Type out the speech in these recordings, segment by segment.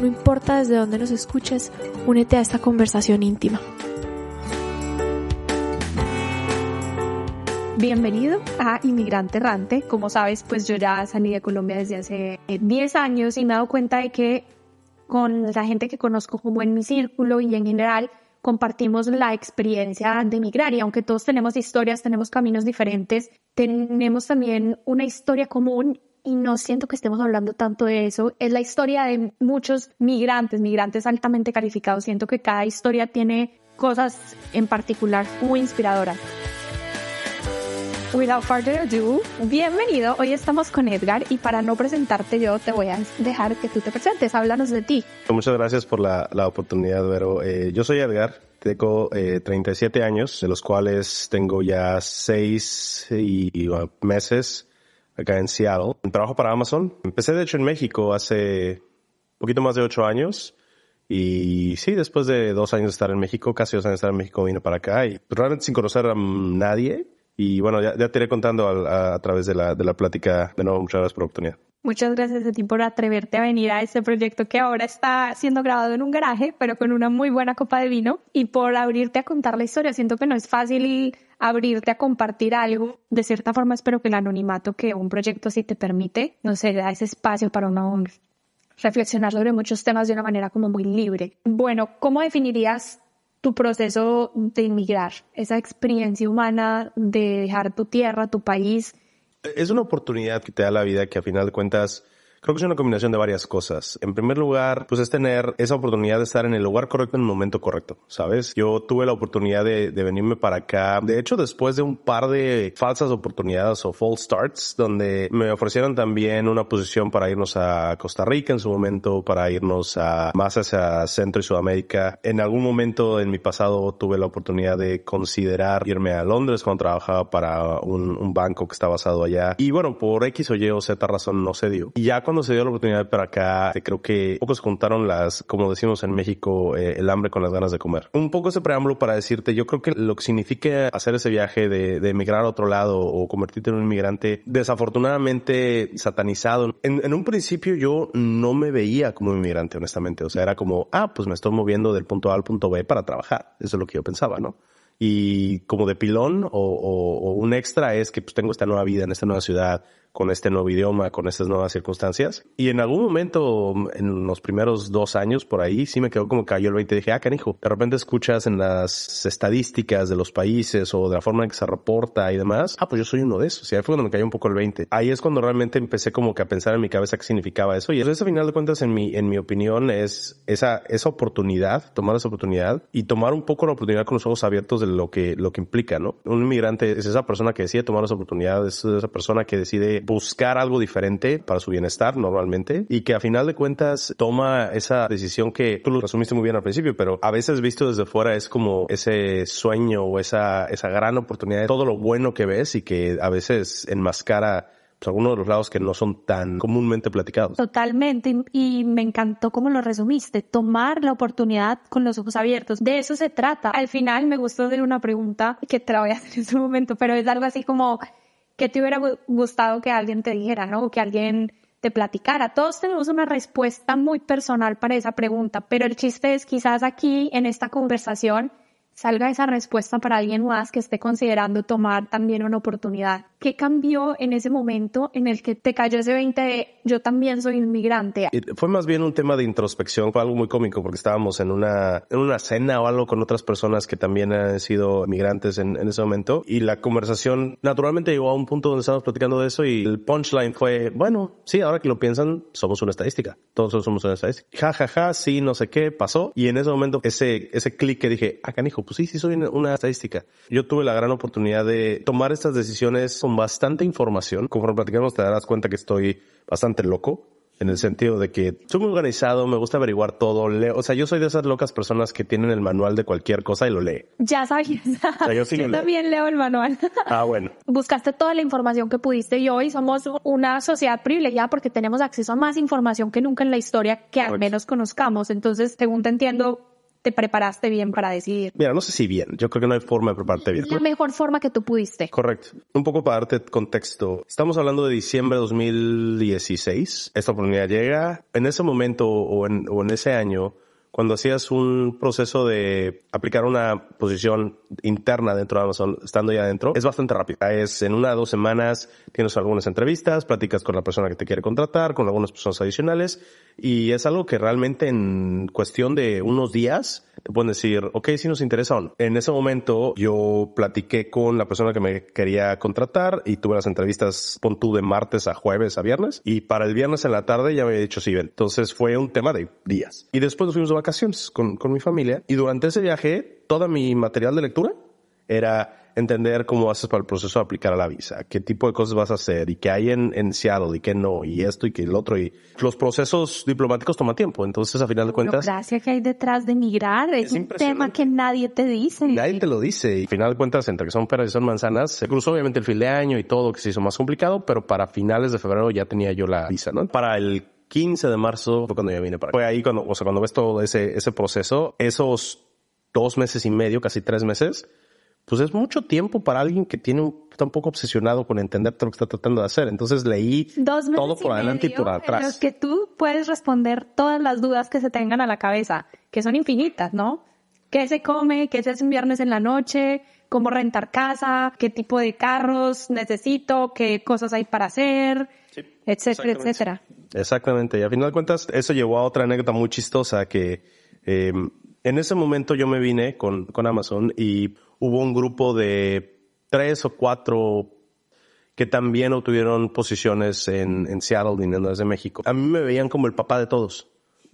No importa desde dónde nos escuches, únete a esta conversación íntima. Bienvenido a Inmigrante Errante. Como sabes, pues yo ya salí de Colombia desde hace 10 años y me he dado cuenta de que con la gente que conozco como en mi círculo y en general compartimos la experiencia de emigrar y aunque todos tenemos historias, tenemos caminos diferentes, tenemos también una historia común y no siento que estemos hablando tanto de eso. Es la historia de muchos migrantes, migrantes altamente calificados. Siento que cada historia tiene cosas en particular muy inspiradoras. Without further ado, bienvenido. Hoy estamos con Edgar y para no presentarte yo te voy a dejar que tú te presentes. Háblanos de ti. Muchas gracias por la, la oportunidad, Vero. Eh, yo soy Edgar, tengo eh, 37 años, de los cuales tengo ya 6 y, y, uh, meses acá en Seattle. Trabajo para Amazon. Empecé de hecho en México hace poquito más de 8 años. Y sí, después de dos años de estar en México, casi dos años de estar en México, vine para acá y realmente sin conocer a nadie y bueno, ya, ya te iré contando a, a, través de la, de la plática. De nuevo, muchas gracias por la oportunidad. Muchas gracias a ti por atreverte a venir a este proyecto que ahora está siendo grabado en un garaje, pero con una muy buena copa de vino, y por abrirte a contar la historia. Siento que no es fácil abrirte a compartir algo. De cierta forma, espero que el anonimato que un proyecto así te permite, no sé, da ese espacio para uno reflexionar sobre muchos temas de una manera como muy libre. Bueno, ¿cómo definirías tu proceso de inmigrar, esa experiencia humana de dejar tu tierra, tu país. Es una oportunidad que te da la vida que a final de cuentas Creo que es una combinación de varias cosas. En primer lugar, pues es tener esa oportunidad de estar en el lugar correcto en el momento correcto, ¿sabes? Yo tuve la oportunidad de, de venirme para acá. De hecho, después de un par de falsas oportunidades o false starts, donde me ofrecieron también una posición para irnos a Costa Rica en su momento, para irnos a más hacia Centro y Sudamérica. En algún momento en mi pasado tuve la oportunidad de considerar irme a Londres cuando trabajaba para un, un banco que está basado allá. Y bueno, por X o Y o Z razón no se dio. Y ya cuando se dio la oportunidad para acá, creo que pocos juntaron las, como decimos en México, eh, el hambre con las ganas de comer. Un poco ese preámbulo para decirte, yo creo que lo que significa hacer ese viaje de, de emigrar a otro lado o convertirte en un inmigrante, desafortunadamente satanizado. En, en un principio yo no me veía como inmigrante, honestamente. O sea, era como, ah, pues me estoy moviendo del punto A al punto B para trabajar. Eso es lo que yo pensaba, ¿no? y como de pilón o, o, o, un extra es que pues tengo esta nueva vida en esta nueva ciudad, con este nuevo idioma, con estas nuevas circunstancias. Y en algún momento, en los primeros dos años por ahí, sí me quedó como cayó el 20 y dije, ah, canijo, de repente escuchas en las estadísticas de los países o de la forma en que se reporta y demás, ah, pues yo soy uno de esos. Y ahí fue cuando me cayó un poco el 20. Ahí es cuando realmente empecé como que a pensar en mi cabeza qué significaba eso. Y eso, a final de cuentas, en mi, en mi opinión, es esa, esa oportunidad, tomar esa oportunidad y tomar un poco la oportunidad con los ojos abiertos de lo que, lo que implica, ¿no? Un inmigrante es esa persona que decide tomar esa oportunidad, es esa persona que decide buscar algo diferente para su bienestar normalmente y que a final de cuentas toma esa decisión que tú lo resumiste muy bien al principio, pero a veces visto desde fuera es como ese sueño o esa, esa gran oportunidad de todo lo bueno que ves y que a veces enmascara pues, algunos de los lados que no son tan comúnmente platicados. Totalmente, y me encantó cómo lo resumiste, tomar la oportunidad con los ojos abiertos. De eso se trata. Al final me gustó hacer una pregunta que te la voy a hacer en este momento, pero es algo así como, ¿qué te hubiera gustado que alguien te dijera, no? Que alguien te platicara. Todos tenemos una respuesta muy personal para esa pregunta, pero el chiste es quizás aquí en esta conversación salga esa respuesta para alguien más que esté considerando tomar también una oportunidad. ¿Qué cambió en ese momento en el que te cayó ese 20 de yo también soy inmigrante? Fue más bien un tema de introspección, fue algo muy cómico porque estábamos en una, en una cena o algo con otras personas que también han sido inmigrantes en, en ese momento y la conversación naturalmente llegó a un punto donde estábamos platicando de eso y el punchline fue, bueno, sí, ahora que lo piensan, somos una estadística, todos somos una estadística. Ja, ja, ja, sí, no sé qué, pasó y en ese momento ese, ese clic que dije, ah, canijo, pues sí, sí soy una estadística. Yo tuve la gran oportunidad de tomar estas decisiones con bastante información. Conforme platicamos te darás cuenta que estoy bastante loco. en el sentido de que soy muy organizado, me gusta averiguar todo, leo, o sea, yo soy de esas locas personas que tienen el manual de cualquier cosa y lo lee. Ya sabía. yo sí leo. también leo el manual. Ah, bueno. Buscaste toda la información que pudiste y hoy somos una sociedad privilegiada porque tenemos acceso a más información que nunca en la historia que al menos conozcamos. Entonces, según te entiendo, te preparaste bien para decidir. Mira, no sé si bien, yo creo que no hay forma de prepararte bien. La mejor forma que tú pudiste. Correcto. Un poco para darte contexto. Estamos hablando de diciembre de 2016. Esta oportunidad llega. En ese momento o en, o en ese año, cuando hacías un proceso de aplicar una posición interna dentro de Amazon, estando ya dentro, es bastante rápido. Es en una o dos semanas tienes algunas entrevistas, platicas con la persona que te quiere contratar, con algunas personas adicionales, y es algo que realmente en cuestión de unos días te pueden decir, ok, si nos interesa o no. En ese momento yo platiqué con la persona que me quería contratar y tuve las entrevistas, pon tú de martes a jueves a viernes, y para el viernes en la tarde ya me había dicho sí, ven. Entonces fue un tema de días. Y después nos fuimos de vacaciones con, con mi familia, y durante ese viaje, todo mi material de lectura era entender cómo haces para el proceso de aplicar a la visa, qué tipo de cosas vas a hacer y qué hay en, en Seattle y qué no, y esto y que el otro. Y los procesos diplomáticos toman tiempo. Entonces, a final de cuentas. La gracia que hay detrás de migrar es, un tema que nadie te dice. Nadie te lo dice. Y a final de cuentas, entre que son peras y son manzanas, se cruzó obviamente el fin de año y todo, que se hizo más complicado, pero para finales de febrero ya tenía yo la visa, ¿no? Para el 15 de marzo fue cuando ya vine para acá. Fue ahí cuando, o sea, cuando ves todo ese, ese proceso, esos dos meses y medio, casi tres meses, pues es mucho tiempo para alguien que tiene un, está un poco obsesionado con entender todo lo que está tratando de hacer. Entonces leí todo por adelante y por atrás. En los que tú puedes responder todas las dudas que se tengan a la cabeza, que son infinitas, ¿no? ¿Qué se come? ¿Qué se hace un viernes en la noche? ¿Cómo rentar casa? ¿Qué tipo de carros necesito? ¿Qué cosas hay para hacer? Etcétera, etcétera. Exactamente. Y a final de cuentas, eso llevó a otra anécdota muy chistosa que eh, en ese momento yo me vine con, con Amazon y hubo un grupo de tres o cuatro que también obtuvieron posiciones en, en Seattle, viniendo desde México. A mí me veían como el papá de todos.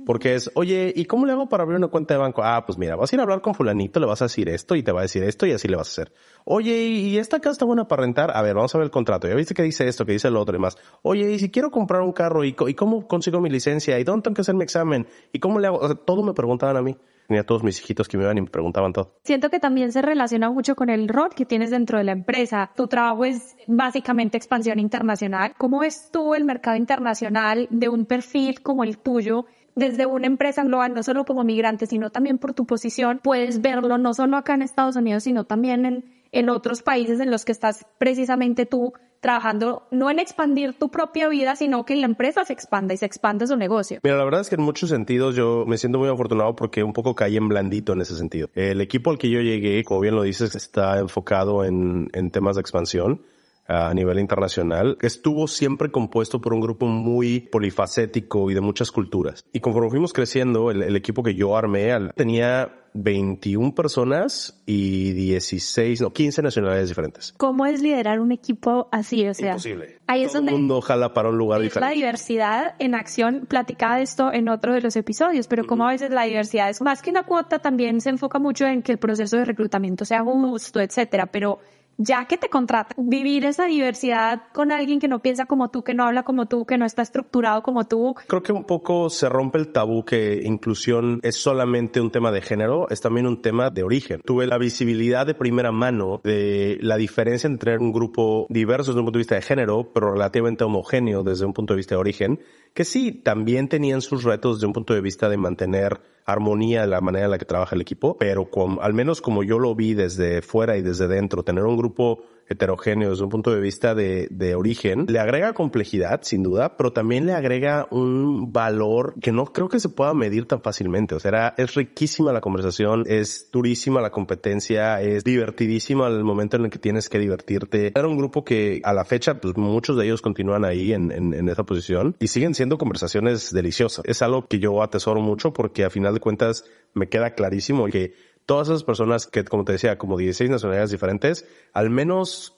Porque es, oye, ¿y cómo le hago para abrir una cuenta de banco? Ah, pues mira, vas a ir a hablar con fulanito, le vas a decir esto y te va a decir esto y así le vas a hacer. Oye, ¿y esta casa está buena para rentar? A ver, vamos a ver el contrato. Ya viste que dice esto, que dice el otro y más. Oye, ¿y si quiero comprar un carro? ¿Y, cómo consigo mi licencia? ¿Y dónde tengo que hacer mi examen? ¿Y cómo le hago? Todo me preguntaban a mí tenía todos mis hijitos que me iban y me preguntaban todo. Siento que también se relaciona mucho con el rol que tienes dentro de la empresa. Tu trabajo es básicamente expansión internacional. ¿Cómo ves tú el mercado internacional de un perfil como el tuyo? Desde una empresa global, no solo como migrante, sino también por tu posición, puedes verlo no solo acá en Estados Unidos, sino también en, en otros países en los que estás precisamente tú trabajando no en expandir tu propia vida, sino que la empresa se expanda y se expande su negocio. Mira, la verdad es que en muchos sentidos yo me siento muy afortunado porque un poco caí en blandito en ese sentido. El equipo al que yo llegué, como bien lo dices, está enfocado en, en temas de expansión a nivel internacional, estuvo siempre compuesto por un grupo muy polifacético y de muchas culturas. Y conforme fuimos creciendo, el, el equipo que yo armé tenía 21 personas y 16, no, 15 nacionalidades diferentes. ¿Cómo es liderar un equipo así? O sea, Imposible. ahí es Todo donde el mundo jala para un lugar es la diferente. diversidad en acción. Platicaba de esto en otro de los episodios, pero como a veces la diversidad es más que una cuota, también se enfoca mucho en que el proceso de reclutamiento sea justo, etcétera. Pero ya que te contratan, vivir esa diversidad con alguien que no piensa como tú, que no habla como tú, que no está estructurado como tú, Creo que un poco se rompe el tabú que inclusión es solamente un tema de género, es también un tema de origen. Tuve la visibilidad de primera mano de la diferencia entre un grupo diverso desde un punto de vista de género, pero relativamente homogéneo desde un punto de vista de origen, que sí, también tenían sus retos desde un punto de vista de mantener armonía en la manera en la que trabaja el equipo, pero con, al menos como yo lo vi desde fuera y desde dentro, tener un grupo heterogéneo desde un punto de vista de, de origen, le agrega complejidad, sin duda, pero también le agrega un valor que no creo que se pueda medir tan fácilmente. O sea, era- es riquísima la conversación, es durísima la competencia, es divertidísima el momento en el que tienes que divertirte. Era un grupo que a la fecha, pues muchos de ellos continúan ahí en, en, en esa posición y siguen siendo conversaciones deliciosas. Es algo que yo atesoro mucho porque a final de cuentas me queda clarísimo que todas esas personas que, como te decía, como 16 nacionalidades diferentes, al menos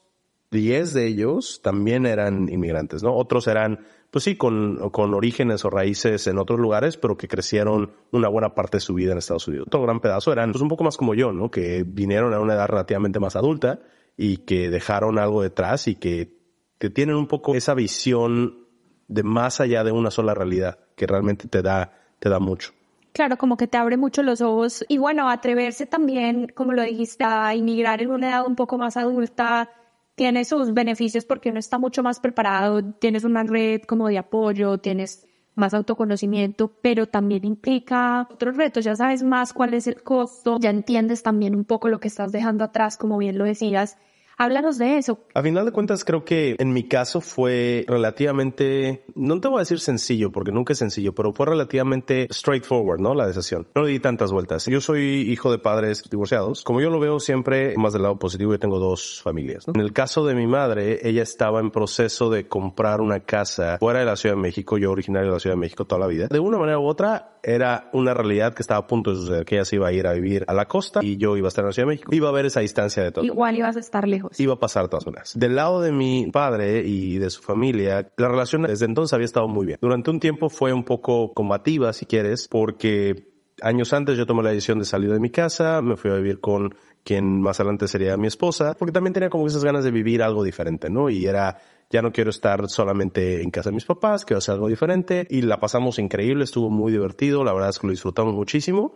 10 de ellos también eran inmigrantes, ¿no? Otros eran, pues sí, con, con orígenes o raíces en otros lugares, pero que crecieron una buena parte de su vida en Estados Unidos. Otro gran pedazo eran, pues un poco más como yo, ¿no? Que vinieron a una edad relativamente más adulta y que dejaron algo detrás y que, que tienen un poco esa visión de más allá de una sola realidad, que realmente te da, te da mucho. Claro, como que te abre mucho los ojos y bueno, atreverse también, como lo dijiste, a inmigrar en una edad un poco más adulta tiene sus beneficios porque uno está mucho más preparado, tienes una red como de apoyo, tienes más autoconocimiento, pero también implica otros retos, ya sabes más cuál es el costo, ya entiendes también un poco lo que estás dejando atrás, como bien lo decías, Háblanos de eso. A final de cuentas, creo que en mi caso fue relativamente, no te voy a decir sencillo, porque nunca es sencillo, pero fue relativamente straightforward, ¿no? La decisión. No le di tantas vueltas. Yo soy hijo de padres divorciados. Como yo lo veo siempre más del lado positivo, yo tengo dos familias, ¿no? En el caso de mi madre, ella estaba en proceso de comprar una casa fuera de la Ciudad de México, yo originario de la Ciudad de México toda la vida. De una manera u otra, era una realidad que estaba a punto de suceder, que ella se iba a ir a vivir a la costa y yo iba a estar en la Ciudad de México. Iba a haber esa distancia de todo. Igual ibas a estar lejos. Iba a pasar todas horas. Del lado de mi padre y de su familia, la relación desde entonces había estado muy bien. Durante un tiempo fue un poco combativa, si quieres, porque años antes yo tomé la decisión de salir de mi casa, me fui a vivir con quien más adelante sería mi esposa, porque también tenía como esas ganas de vivir algo diferente, ¿no? Y era, ya no quiero estar solamente en casa de mis papás, quiero hacer algo diferente. Y la pasamos increíble, estuvo muy divertido, la verdad es que lo disfrutamos muchísimo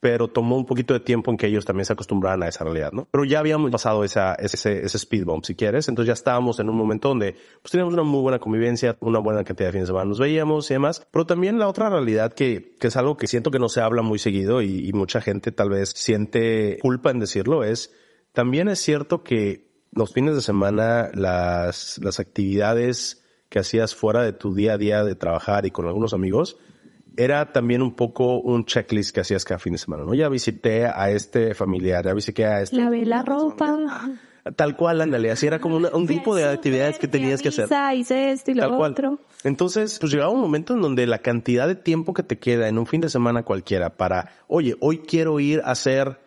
pero tomó un poquito de tiempo en que ellos también se acostumbraran a esa realidad, ¿no? Pero ya habíamos pasado esa, ese, ese speed bump, si quieres, entonces ya estábamos en un momento donde pues teníamos una muy buena convivencia, una buena cantidad de fines de semana nos veíamos y demás, pero también la otra realidad que, que es algo que siento que no se habla muy seguido y, y mucha gente tal vez siente culpa en decirlo es, también es cierto que los fines de semana, las, las actividades que hacías fuera de tu día a día de trabajar y con algunos amigos, era también un poco un checklist que hacías cada fin de semana, ¿no? Ya visité a este familiar, ya visité a este... Lavé la ropa. Tal cual, ándale, así era como un tipo de actividades que tenías que hacer. Hice esto y lo otro. Entonces, pues llegaba un momento en donde la cantidad de tiempo que te queda en un fin de semana cualquiera para, oye, hoy quiero ir a hacer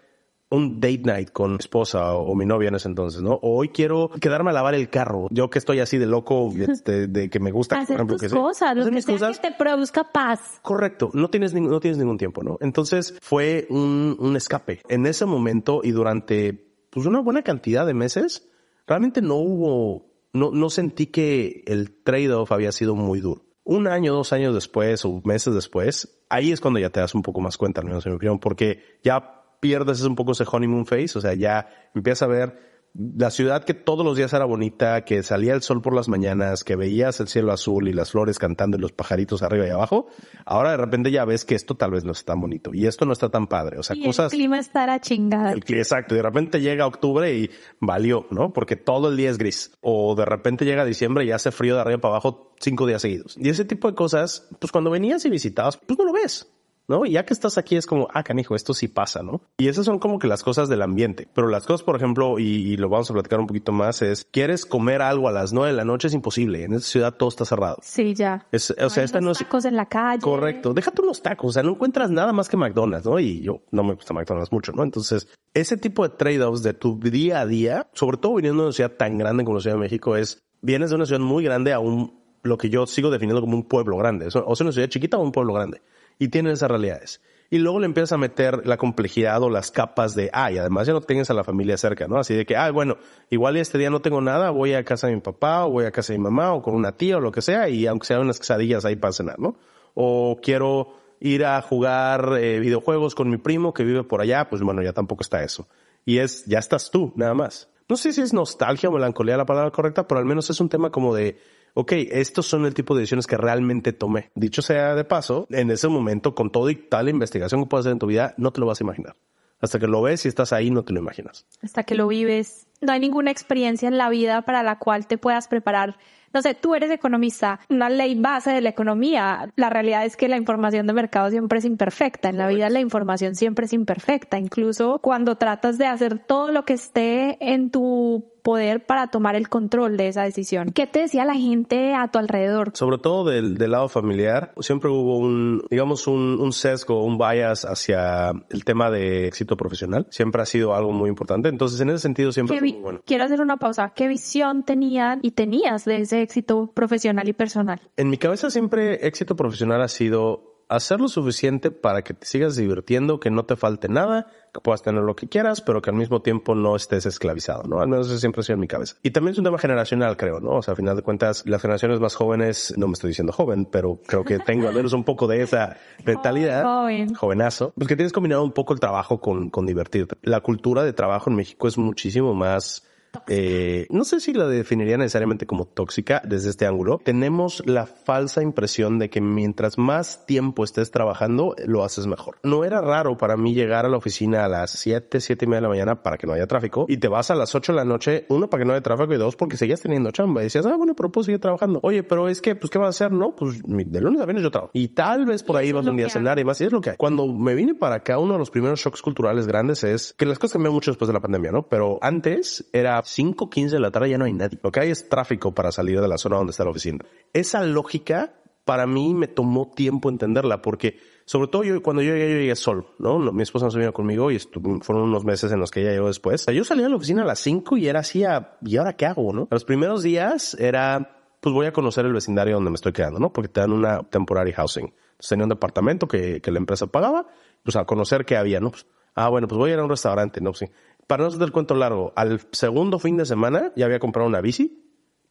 un date night con mi esposa o, mi novia en ese entonces, ¿no? O hoy quiero quedarme a lavar el carro. Yo que estoy así de loco, este, de que me gusta, Hacer por ejemplo, tus que cosas, lo que, sea que te produzca paz. Correcto, no tienes, no tienes ningún tiempo, ¿no? Entonces fue un, un escape. En ese momento y durante pues una buena cantidad de meses, realmente no hubo, no, no sentí que el trade-off había sido muy duro. Un año, dos años después o meses después, ahí es cuando ya te das un poco más cuenta, al menos en mi opinión, porque ya pierdes un poco ese honeymoon face, o sea, ya empiezas a ver la ciudad que todos los días era bonita, que salía el sol por las mañanas, que veías el cielo azul y las flores cantando y los pajaritos arriba y abajo. Ahora de repente ya ves que esto tal vez no es tan bonito y esto no está tan padre. O sea, y cosas. El clima estará chingado. exacto. Y de repente llega octubre y valió, ¿no? Porque todo el día es gris. O de repente llega diciembre y hace frío de arriba para abajo cinco días seguidos. Y ese tipo de cosas, pues cuando venías y visitabas, pues no lo ves. ¿No? Y ya que estás aquí es como, ah, canijo, esto sí pasa, ¿no? Y esas son como que las cosas del ambiente. Pero las cosas, por ejemplo, y, lo vamos a platicar un poquito más, es, quieres comer algo a las nueve de la noche, es imposible. En esta ciudad todo está cerrado. Sí, ya. Es, o sea, esta no es... tacos en la calle. Correcto. Déjate unos tacos. O sea, no encuentras nada más que McDonald's, ¿no? Y yo no me gusta McDonald's mucho, ¿no? Entonces, ese tipo de trade-offs de tu día a día, sobre todo viniendo de una ciudad tan grande como la Ciudad de México, es, vienes de una ciudad muy grande a un, lo que yo sigo definiendo como un pueblo grande. O sea, una ciudad chiquita o un pueblo grande. Y tienen esas realidades y luego le empiezas a meter la complejidad o las capas de, ah, y además ya no tienes a la familia cerca, ¿no? Así de que, ah, bueno, igual este día no tengo nada, voy a casa de mi papá o voy a casa de mi mamá o con una tía o lo que sea y aunque sean unas quesadillas ahí para cenar, ¿no? O quiero ir a jugar eh, videojuegos con mi primo que vive por allá, pues bueno, ya tampoco está eso. Y es, ya estás tú, nada más. No sé si es nostalgia o melancolía la palabra correcta, pero al menos es un tema como de, ok, estos son el tipo de decisiones que realmente tomé. Dicho sea de paso, en ese momento, con todo y tal investigación que puedes hacer en tu vida, no te lo vas a imaginar. Hasta que lo ves y estás ahí, no te lo imaginas. Hasta que lo vives. No hay ninguna experiencia en la vida para la cual te puedas preparar. No sé, tú eres economista, una ley base de la economía. La realidad es que la información de mercado siempre es imperfecta. En la vida la información siempre es imperfecta. Incluso cuando tratas de hacer todo lo que esté en tu poder para tomar el control de esa decisión. ¿Qué te decía la gente a tu alrededor? Sobre todo del, del lado familiar, siempre hubo un, digamos, un, un, sesgo, un bias hacia el tema de éxito profesional. Siempre ha sido algo muy importante. Entonces, en ese sentido, siempre bueno. Quiero hacer una pausa. ¿Qué visión tenían y tenías de ese éxito profesional y personal? En mi cabeza siempre éxito profesional ha sido hacer lo suficiente para que te sigas divirtiendo, que no te falte nada, que puedas tener lo que quieras, pero que al mismo tiempo no estés esclavizado, ¿no? Al menos eso siempre ha sido en mi cabeza. Y también es un tema generacional, creo, ¿no? O sea, a final de cuentas, las generaciones más jóvenes, no me estoy diciendo joven, pero creo que tengo al menos un poco de esa mentalidad. Joven. Jovenazo. Pues que tienes combinado un poco el trabajo con, con divertirte. La cultura de trabajo en México es muchísimo más eh, no sé si la definiría necesariamente como tóxica desde este ángulo. Tenemos la falsa impresión de que mientras más tiempo estés trabajando, lo haces mejor. No era raro para mí llegar a la oficina a las 7, 7 y media de la mañana para que no haya tráfico y te vas a las 8 de la noche, uno para que no haya tráfico y dos porque seguías teniendo chamba. Y decías, ah, bueno, pero puedo seguir trabajando. Oye, pero es que, pues, ¿qué vas a hacer? No, pues de lunes a viernes yo trabajo. Y tal vez por ahí vas un día a cenar y más. Y es lo que hay. Cuando me vine para acá, uno de los primeros shocks culturales grandes es que las cosas cambiaron mucho después de la pandemia, ¿no? Pero antes era 5, 15 de la tarde ya no hay nadie. Lo que hay es tráfico para salir de la zona donde está la oficina. Esa lógica para mí me tomó tiempo entenderla porque sobre todo yo cuando yo llegué, yo llegué solo, ¿no? Mi esposa no se vino conmigo y fueron unos meses en los que ella llegó después. yo salía de la oficina a las 5 y era así a, ¿y ahora qué hago, no? Los primeros días era, pues voy a conocer el vecindario donde me estoy quedando, ¿no? Porque te dan una temporary housing. Entonces tenía un departamento que, que la empresa pagaba, pues a conocer qué había, ¿no? Pues, ah, bueno, pues voy a ir a un restaurante, ¿no? Sí para no hacer el cuento largo, al segundo fin de semana ya había comprado una bici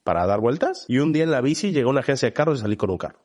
para dar vueltas y un día en la bici llegó una agencia de carros y salí con un carro.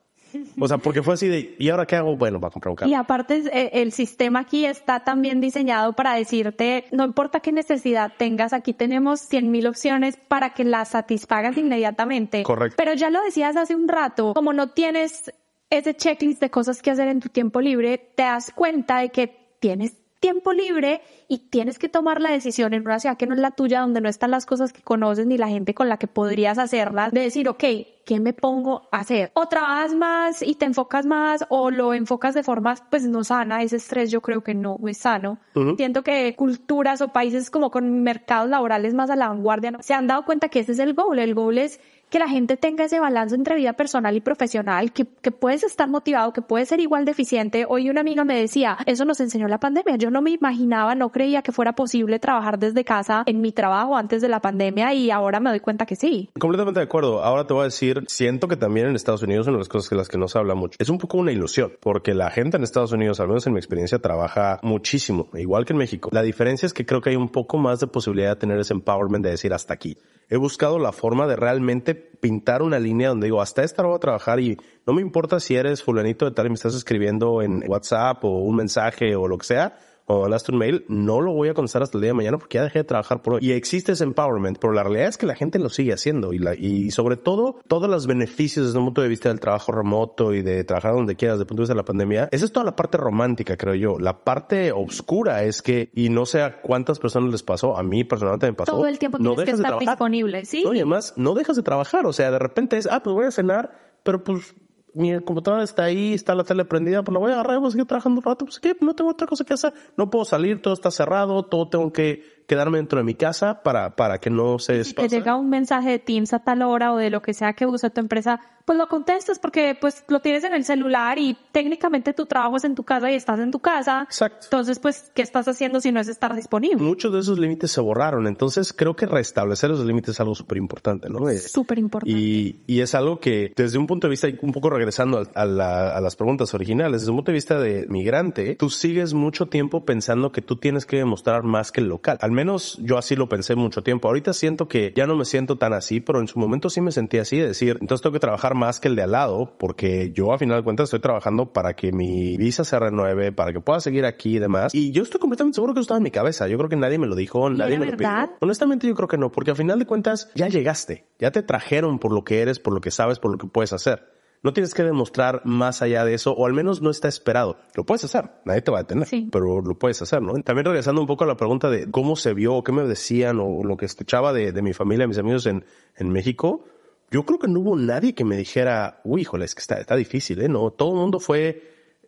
O sea, porque fue así de, ¿y ahora qué hago? Bueno, va a comprar un carro. Y aparte, eh, el sistema aquí está también diseñado para decirte, no importa qué necesidad tengas, aquí tenemos 100 mil opciones para que las satisfagas inmediatamente. Correcto. Pero ya lo decías hace un rato, como no tienes ese checklist de cosas que hacer en tu tiempo libre, te das cuenta de que tienes tiempo libre y tienes que tomar la decisión en una ciudad que no es la tuya, donde no están las cosas que conoces ni la gente con la que podrías hacerlas, de decir, ok, ¿qué me pongo a hacer? O trabajas más y te enfocas más o lo enfocas de forma pues no sana, ese estrés yo creo que no es sano. Siento que culturas o países como con mercados laborales más a la vanguardia se han dado cuenta que ese es el goal, el goal es que la gente tenga ese balance entre vida personal y profesional, que, que puedes estar motivado, que puedes ser igual de eficiente. Hoy una amiga me decía, eso nos enseñó la pandemia. Yo no me imaginaba, no creía que fuera posible trabajar desde casa en mi trabajo antes de la pandemia y ahora me doy cuenta que sí. Completamente de acuerdo. Ahora te voy a decir, siento que también en Estados Unidos, una de las cosas que las que no se habla mucho, es un poco una ilusión, porque la gente en Estados Unidos, al menos en mi experiencia, trabaja muchísimo, igual que en México. La diferencia es que creo que hay un poco más de posibilidad de tener ese empowerment de decir hasta aquí. He buscado la forma de realmente pintar una línea donde digo, hasta esta hora voy a trabajar y no me importa si eres fulanito de tal y me estás escribiendo en WhatsApp o un mensaje o lo que sea, o mandaste un mail, no lo voy a contestar hasta el día de mañana porque ya dejé de trabajar por hoy. Y existe ese empowerment, pero la realidad es que la gente lo sigue haciendo y, la, y sobre todo todos los beneficios desde un punto de vista del trabajo remoto y de trabajar donde quieras desde el punto de vista de la pandemia. Esa es toda la parte romántica, creo yo. La parte oscura es que, y no sé a cuántas personas les pasó, a mí personalmente me pasó. Todo el tiempo no tienes que estar disponible, ¿sí? No, y además no dejas de trabajar. O sea, de repente es, ah, pues voy a cenar, pero pues mi computadora está ahí, está la tele prendida, pues la voy a agarrar y voy a seguir trabajando un rato, pues qué, no tengo otra cosa que hacer, no puedo salir, todo está cerrado, todo tengo que quedarme dentro de mi casa para, para que no se Si te llega un mensaje de Teams a tal hora o de lo que sea que usa tu empresa, pues lo contestas porque pues lo tienes en el celular y técnicamente tu trabajo es en tu casa y estás en tu casa. Exacto. Entonces, pues, ¿qué estás haciendo si no es estar disponible? Muchos de esos límites se borraron. Entonces, creo que restablecer esos límites es algo súper importante, ¿no? Súper importante. Y, y es algo que, desde un punto de vista, un poco regresando a, la, a las preguntas originales, desde un punto de vista de migrante, tú sigues mucho tiempo pensando que tú tienes que demostrar más que el local. Al menos yo así lo pensé mucho tiempo. Ahorita siento que ya no me siento tan así, pero en su momento sí me sentí así, de decir, entonces tengo que trabajar más que el de al lado, porque yo a final de cuentas estoy trabajando para que mi visa se renueve, para que pueda seguir aquí y demás. Y yo estoy completamente seguro que eso estaba en mi cabeza. Yo creo que nadie me lo dijo, nadie me lo pidió. Honestamente yo creo que no, porque a final de cuentas ya llegaste, ya te trajeron por lo que eres, por lo que sabes, por lo que puedes hacer. No tienes que demostrar más allá de eso, o al menos no está esperado. Lo puedes hacer, nadie te va a detener, pero lo puedes hacer, ¿no? También regresando un poco a la pregunta de cómo se vio, o qué me decían, o lo que escuchaba de, de mi familia, mis amigos en, en México, yo creo que no hubo nadie que me dijera, uy, híjole, es que está, está difícil, ¿eh? No, todo el mundo fue,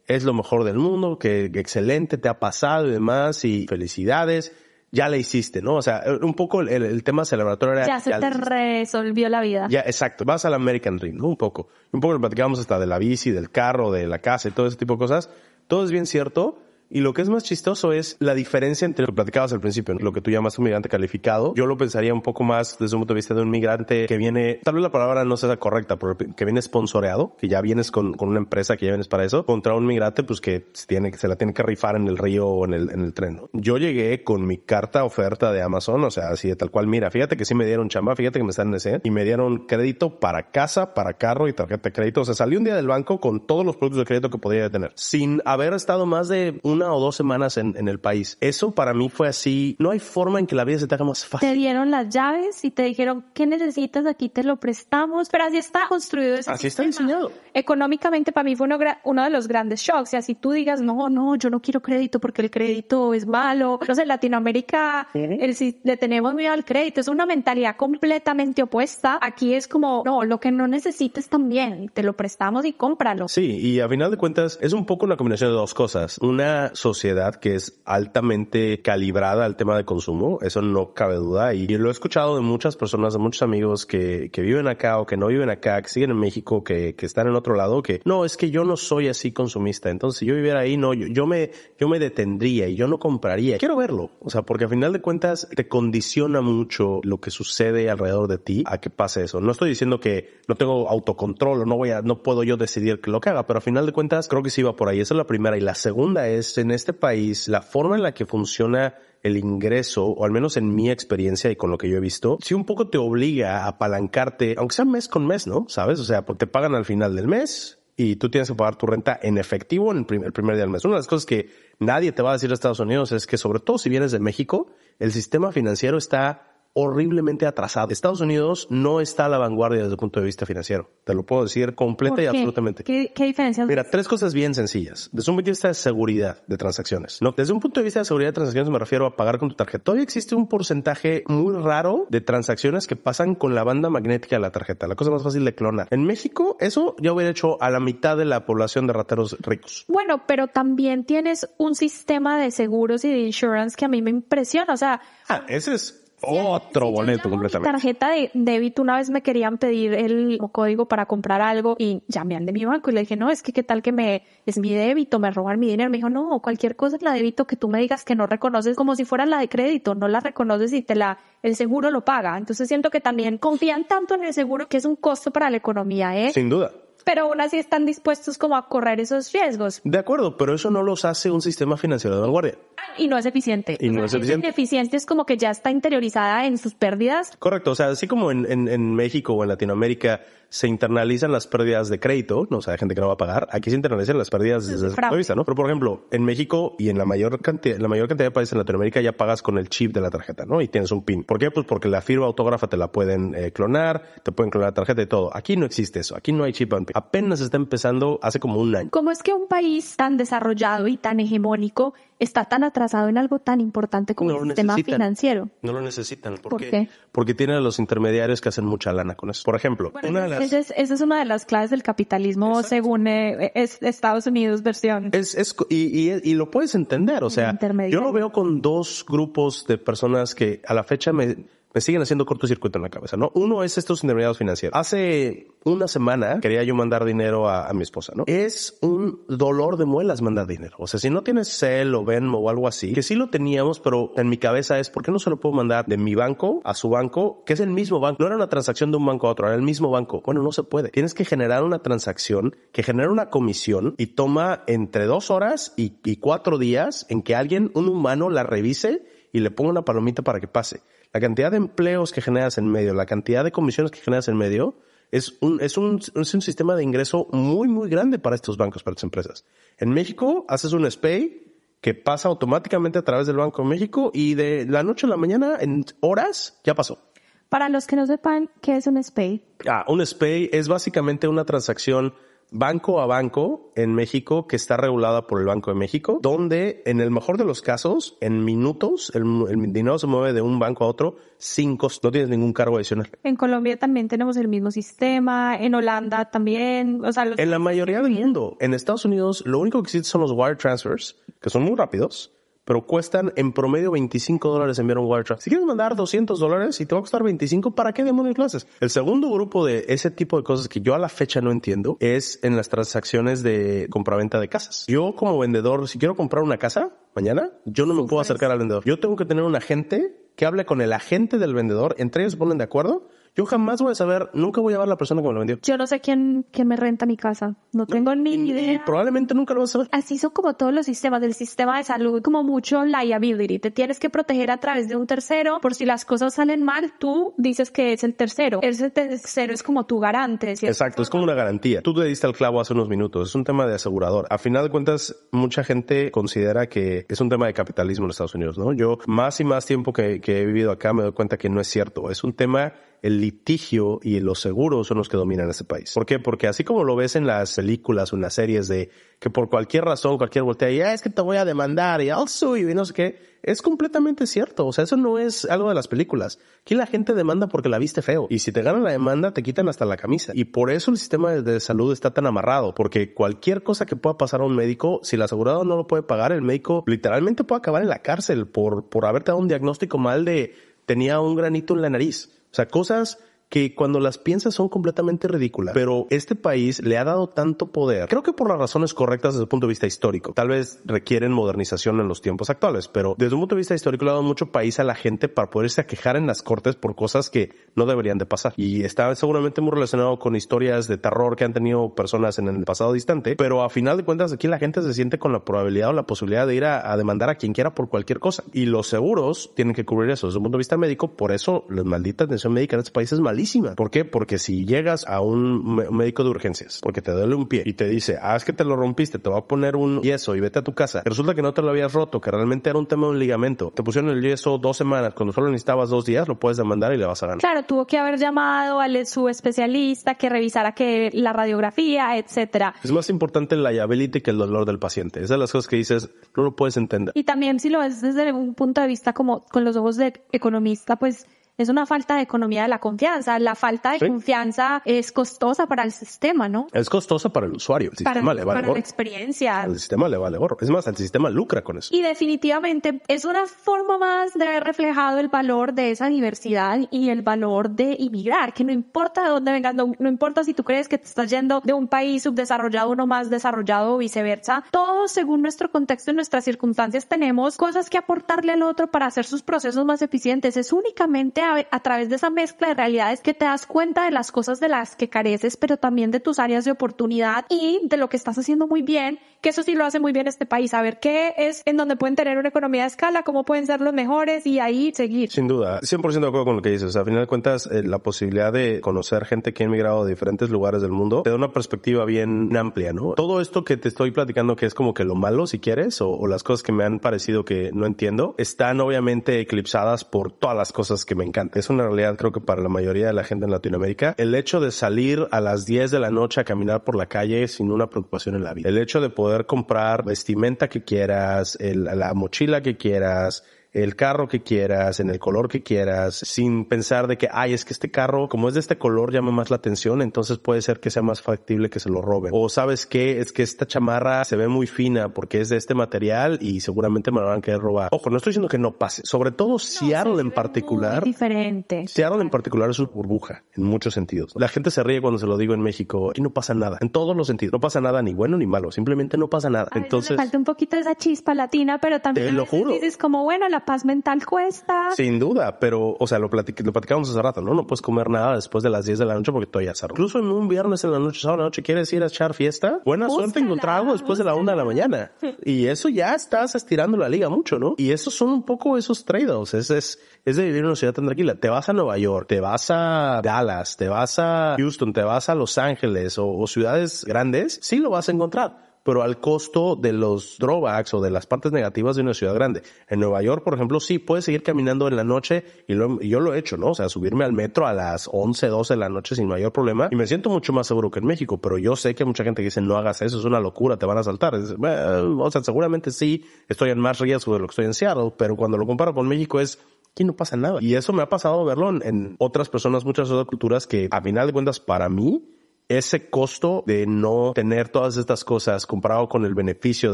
es lo mejor del mundo, que, excelente te ha pasado y demás, y felicidades ya la hiciste, ¿no? O sea, un poco el, tema celebratorio era... Ya se te resolvió la vida. Ya, exacto. Vas al American Dream, ¿no? Un poco. Un poco lo platicábamos hasta de la bici, del carro, de la casa y todo ese tipo de cosas. Todo es bien cierto, Y lo que es más chistoso es la diferencia entre lo que platicabas al principio, lo que tú llamas un migrante calificado. Yo lo pensaría un poco más desde un punto de vista de un migrante que viene, tal vez la palabra no sea correcta, pero que viene sponsoreado, que ya vienes con, con una empresa que ya vienes para eso, contra un migrante pues que tiene, se la tiene que rifar en el río o en el, en el tren. Yo llegué con mi carta oferta de Amazon, o sea, así de tal cual, mira, fíjate que sí me dieron chamba, fíjate que me están en ese, y me dieron crédito para casa, para carro y tarjeta de crédito. O sea, salí un día del banco con todos los productos de crédito que podía tener, sin haber estado más de una o dos semanas en, en el país. Eso para mí fue así, no hay forma en que la vida se te haga más fácil. Te dieron las llaves y te dijeron, ¿qué necesitas? Aquí te lo prestamos, pero así está construido ese Así está diseñado. Económicamente para mí fue uno, uno de los grandes shocks. Y así tú digas, no, no, yo no quiero crédito porque el crédito es malo. No sé, en Latinoamérica el, si le tenemos miedo al crédito. Es una mentalidad completamente opuesta. Aquí es como, no, lo que no necesites también, te lo prestamos y cómpralo. Sí, y a final de cuentas es un poco una combinación de dos cosas. Una sociedad que es altamente calibrada al tema de consumo, eso no cabe duda. Y lo he escuchado de muchas personas, de muchos amigos que, que viven acá o que no viven acá, que siguen en México, que, que están en otro lado, que no, es que yo no soy así consumista. Entonces, si yo viviera ahí, no, yo, yo me, yo me detendría y yo no compraría. Quiero verlo. O sea, porque a final de cuentas te condiciona mucho lo que sucede alrededor de ti a que pase eso. No estoy diciendo que no tengo autocontrol o no voy a, no puedo yo decidir que lo que haga, pero a final de cuentas creo que sí va por ahí. Esa es la primera. Y la segunda es en este país, la forma en la que funciona el ingreso, o al menos en mi experiencia y con lo que yo he visto, si un poco te obliga a apalancarte, aunque sea mes con mes, ¿no? ¿Sabes? O sea, porque te pagan al final del mes y tú tienes que pagar tu renta en efectivo en el primer, el primer día del mes. Una de las cosas que nadie te va a decir a Estados Unidos es que sobre todo si vienes de México, el sistema financiero está horriblemente atrasado. Estados Unidos no está a la vanguardia desde el punto de vista financiero. Te lo puedo decir completa y absolutamente. ¿Qué, ¿Qué, diferencia? Mira, tres cosas bien sencillas. Desde un punto de vista de seguridad de transacciones. No, desde un punto de vista de seguridad de transacciones me refiero a pagar con tu tarjeta. Todavía existe un porcentaje muy raro de transacciones que pasan con la banda magnética de la tarjeta. La cosa más fácil de clonar. En México, eso ya hubiera hecho a la mitad de la población de rateros ricos. Bueno, pero también tienes un sistema de seguros y de insurance que a mí me impresiona. O sea, ah, ese es otro boleto completamente. tarjeta de débito, una vez me querían pedir el código para comprar algo y llamé al de mi banco y le dije, no, es que qué tal que me, es mi débito, me roban mi dinero. Me dijo, no, cualquier cosa es la débito que tú me digas que no reconoces como si fuera la de crédito, no la reconoces y te la, el seguro lo paga. Entonces siento que también confían tanto en el seguro que es un costo para la economía, ¿eh? Sin duda pero aún así están dispuestos como a correr esos riesgos. De acuerdo, pero eso no los hace un sistema financiero de vanguardia. Y no es eficiente. Y no es eficiente. Ineficiencia es como que ya está interiorizada en sus pérdidas. Correcto, o sea, así como en, en, en México o en Latinoamérica se internalizan las pérdidas de crédito, no o sea, hay gente que no va a pagar, aquí se internalizan las pérdidas desde ese punto de vista, ¿no? Pero por ejemplo, en México y en la mayor cantidad, la mayor cantidad de países en Latinoamérica ya pagas con el chip de la tarjeta, ¿no? Y tienes un PIN. ¿Por qué? Pues porque la firma autógrafa te la pueden eh, clonar, te pueden clonar la tarjeta y todo. Aquí no existe eso, aquí no hay chip and PIN. Apenas está empezando hace como un año. ¿Cómo es que un país tan desarrollado y tan hegemónico está tan atrasado en algo tan importante como el sistema financiero? No lo necesitan. ¿Por, qué? Porque tienen a los intermediarios que hacen mucha lana con eso. Por ejemplo, una de las... esa, es, esa es una de las claves del capitalismo según eh, es Estados Unidos versión. Es, es y, y, y, lo puedes entender, o sea, yo lo veo con dos grupos de personas que a la fecha me me siguen haciendo cortocircuito en la cabeza, ¿no? Uno es estos intermediarios financieros. Hace una semana quería yo mandar dinero a, mi esposa, ¿no? Es un dolor de muelas mandar dinero. O sea, si no tienes Cel o Venmo o algo así, que sí lo teníamos, pero en mi cabeza es, ¿por qué no se lo puedo mandar de mi banco a su banco, que es el mismo banco? No era una transacción de un banco a otro, era el mismo banco. Bueno, no se puede. Tienes que generar una transacción que genera una comisión y toma entre dos horas y, y cuatro días en que alguien, un humano, la revise y le ponga una palomita para que pase la cantidad de empleos que generas en medio, la cantidad de comisiones que generas en medio, es un, es un, es un sistema de ingreso muy, muy grande para estos bancos, para estas empresas. En México haces un SPAY que pasa automáticamente a través del Banco de México y de la noche a la mañana, en horas, ya pasó. Para los que no sepan, ¿qué es un SPAY? Ah, un SPAY es básicamente una transacción banco a banco en México que está regulada por el Banco de México, donde en el mejor de los casos, en minutos, el, el dinero se mueve de un banco a otro sin costo, no tienes ningún cargo adicional. En Colombia también tenemos el mismo sistema, en Holanda también, o sea, en la mayoría del mundo. En Estados Unidos lo único que existe son los wire transfers, que son muy rápidos, pero cuestan en promedio 25 dólares enviar un wire transfer. Si quieres mandar 200 dólares y te va a costar 25, ¿para qué demonios lo haces? El segundo grupo de ese tipo de cosas que yo a la fecha no entiendo es en las transacciones de compraventa de casas. Yo como vendedor, si quiero comprar una casa mañana, yo no me puedo acercar al vendedor. Yo tengo que tener un agente que hable con el agente del vendedor, entre ellos se ponen de acuerdo yo jamás voy a saber, nunca voy a ver a la persona que me lo vendió. Yo no sé quién, quién me renta mi casa. No tengo ni idea. Probablemente nunca lo vas a saber. Así son como todos los sistemas del sistema de salud, como mucho liability. Te tienes que proteger a través de un tercero. Por si las cosas salen mal, tú dices que es el tercero. Ese tercero es como tu garante. Exacto, es como una garantía. Tú te diste al clavo hace unos minutos. Es un tema de asegurador. A final de cuentas, mucha gente considera que es un tema de capitalismo en Estados Unidos, ¿no? Yo más y más tiempo que, que he vivido acá me doy cuenta que no es cierto. Es un tema el litigio y los seguros son los que dominan ese país. ¿Por qué? Porque así como lo ves en las películas o en las series de que por cualquier razón, cualquier voltea ah, es que te voy a demandar y I'll sue you y no sé qué, es completamente cierto. O sea, eso no es algo de las películas. Aquí la gente demanda porque la viste feo. Y si te ganan la demanda, te quitan hasta la camisa. Y por eso el sistema de salud está tan amarrado. Porque cualquier cosa que pueda pasar a un médico, si el asegurado no lo puede pagar, el médico literalmente puede acabar en la cárcel por, por haberte dado un diagnóstico mal de tenía un granito en la nariz. O sea, cosas que cuando las piensas son completamente ridículas, pero este país le ha dado tanto poder, creo que por las razones correctas desde el punto de vista histórico. Tal vez requieren modernización en los tiempos actuales, pero desde un punto de vista histórico le ha dado mucho país a la gente para poderse quejar en las cortes por cosas que no deberían de pasar. Y está seguramente muy relacionado con historias de terror que han tenido personas en el pasado distante, pero a final de cuentas aquí la gente se siente con la probabilidad o la posibilidad de ir a, demandar a quien quiera por cualquier cosa. Y los seguros tienen que cubrir eso desde un punto de vista médico, por eso la maldita atención médica en este país es malísima ¿Por qué? Porque si llegas a un médico de urgencias porque te duele un pie y te dice, ah, es que te lo rompiste, te va a poner un yeso y vete a tu casa. resulta que no te lo habías roto, que realmente era un tema de un ligamento. Te pusieron el yeso dos semanas, cuando solo necesitabas dos días, lo puedes demandar y le vas a ganar. Claro, tuvo que haber llamado al su especialista que revisara que la radiografía, etcétera. Es más importante el liability que el dolor del paciente. Esas son las cosas que dices, no lo puedes entender. Y también si lo ves desde un punto de vista como con los ojos de economista, pues es una falta de economía de la confianza. La falta de confianza es costosa para el sistema, ¿no? Es costosa para el usuario. El sistema le vale para la experiencia. El sistema le vale gorro. Es más, el sistema lucra con eso. Y definitivamente es una forma más de haber reflejado el valor de esa diversidad y el valor de inmigrar, que no importa de dónde vengas, no, importa si tú crees que te estás yendo de un país subdesarrollado uno más desarrollado o viceversa. Todos, según nuestro contexto y nuestras circunstancias, tenemos cosas que aportarle al otro para hacer sus procesos más eficientes. Es únicamente a, través de esa mezcla de realidades que te das cuenta de las cosas de las que careces, pero también de tus áreas de oportunidad y de lo que estás haciendo muy bien, que eso sí lo hace muy bien este país, saber qué es en donde pueden tener una economía de escala, cómo pueden ser los mejores y ahí seguir. Sin duda, 100% de acuerdo con lo que dices. A final de cuentas, eh, la posibilidad de conocer gente que ha emigrado de diferentes lugares del mundo te da una perspectiva bien amplia, ¿no? Todo esto que te estoy platicando que es como que lo malo, si quieres, o, o las cosas que me han parecido que no entiendo, están obviamente eclipsadas por todas las cosas que me encantan es una realidad creo que para la mayoría de la gente en Latinoamérica. El hecho de salir a las 10 de la noche a caminar por la calle sin una preocupación en la vida. El hecho de poder comprar vestimenta que quieras, la mochila que quieras, el carro que quieras, en el color que quieras, sin pensar de que, ay, es que este carro, como es de este color, llama más la atención, entonces puede ser que sea más factible que se lo roben. O sabes qué, es que esta chamarra se ve muy fina porque es de este material y seguramente me lo van a querer robar. Ojo, no estoy diciendo que no pase. Sobre todo Seattle en particular. diferente. Seattle en particular es una burbuja en muchos sentidos. La gente se ríe cuando se lo digo en México. Aquí no pasa nada. En todos los sentidos. No pasa nada ni bueno ni malo. Simplemente no pasa nada. entonces. falta un poquito esa chispa latina, pero también. Te lo juro. Dices como, bueno, la paz mental cuesta. Sin duda, pero, o sea, lo, lo platicamos hace rato, ¿no? No puedes comer nada después de las 10 de la noche porque todavía cerrado. Incluso en un viernes en la noche, sábado en la noche, ¿quieres ir a echar fiesta? Buena suerte encontrar algo después de la una de la mañana. Y eso ya estás estirando la liga mucho, ¿no? Y esos son un poco esos trade-offs. Es, es, es de vivir en una ciudad tan tranquila. Te vas a Nueva York, te vas a Dallas, te vas a Houston, te vas a Los Ángeles o, o ciudades grandes, sí lo vas a encontrar pero al costo de los drawbacks o de las partes negativas de una ciudad grande. En Nueva York, por ejemplo, sí, puedes seguir caminando en la noche y, yo lo he hecho, ¿no? O sea, subirme al metro a las 11, 12 de la noche sin mayor problema y me siento mucho más seguro que en México, pero yo sé que mucha gente dice no hagas eso, es una locura, te van a saltar. o sea, seguramente sí, estoy en más riesgo de lo que estoy en Seattle, pero cuando lo comparo con México es aquí no pasa nada. Y eso me ha pasado verlo en, en otras personas, muchas otras culturas que a final de cuentas para mí ese costo de no tener todas estas cosas comparado con el beneficio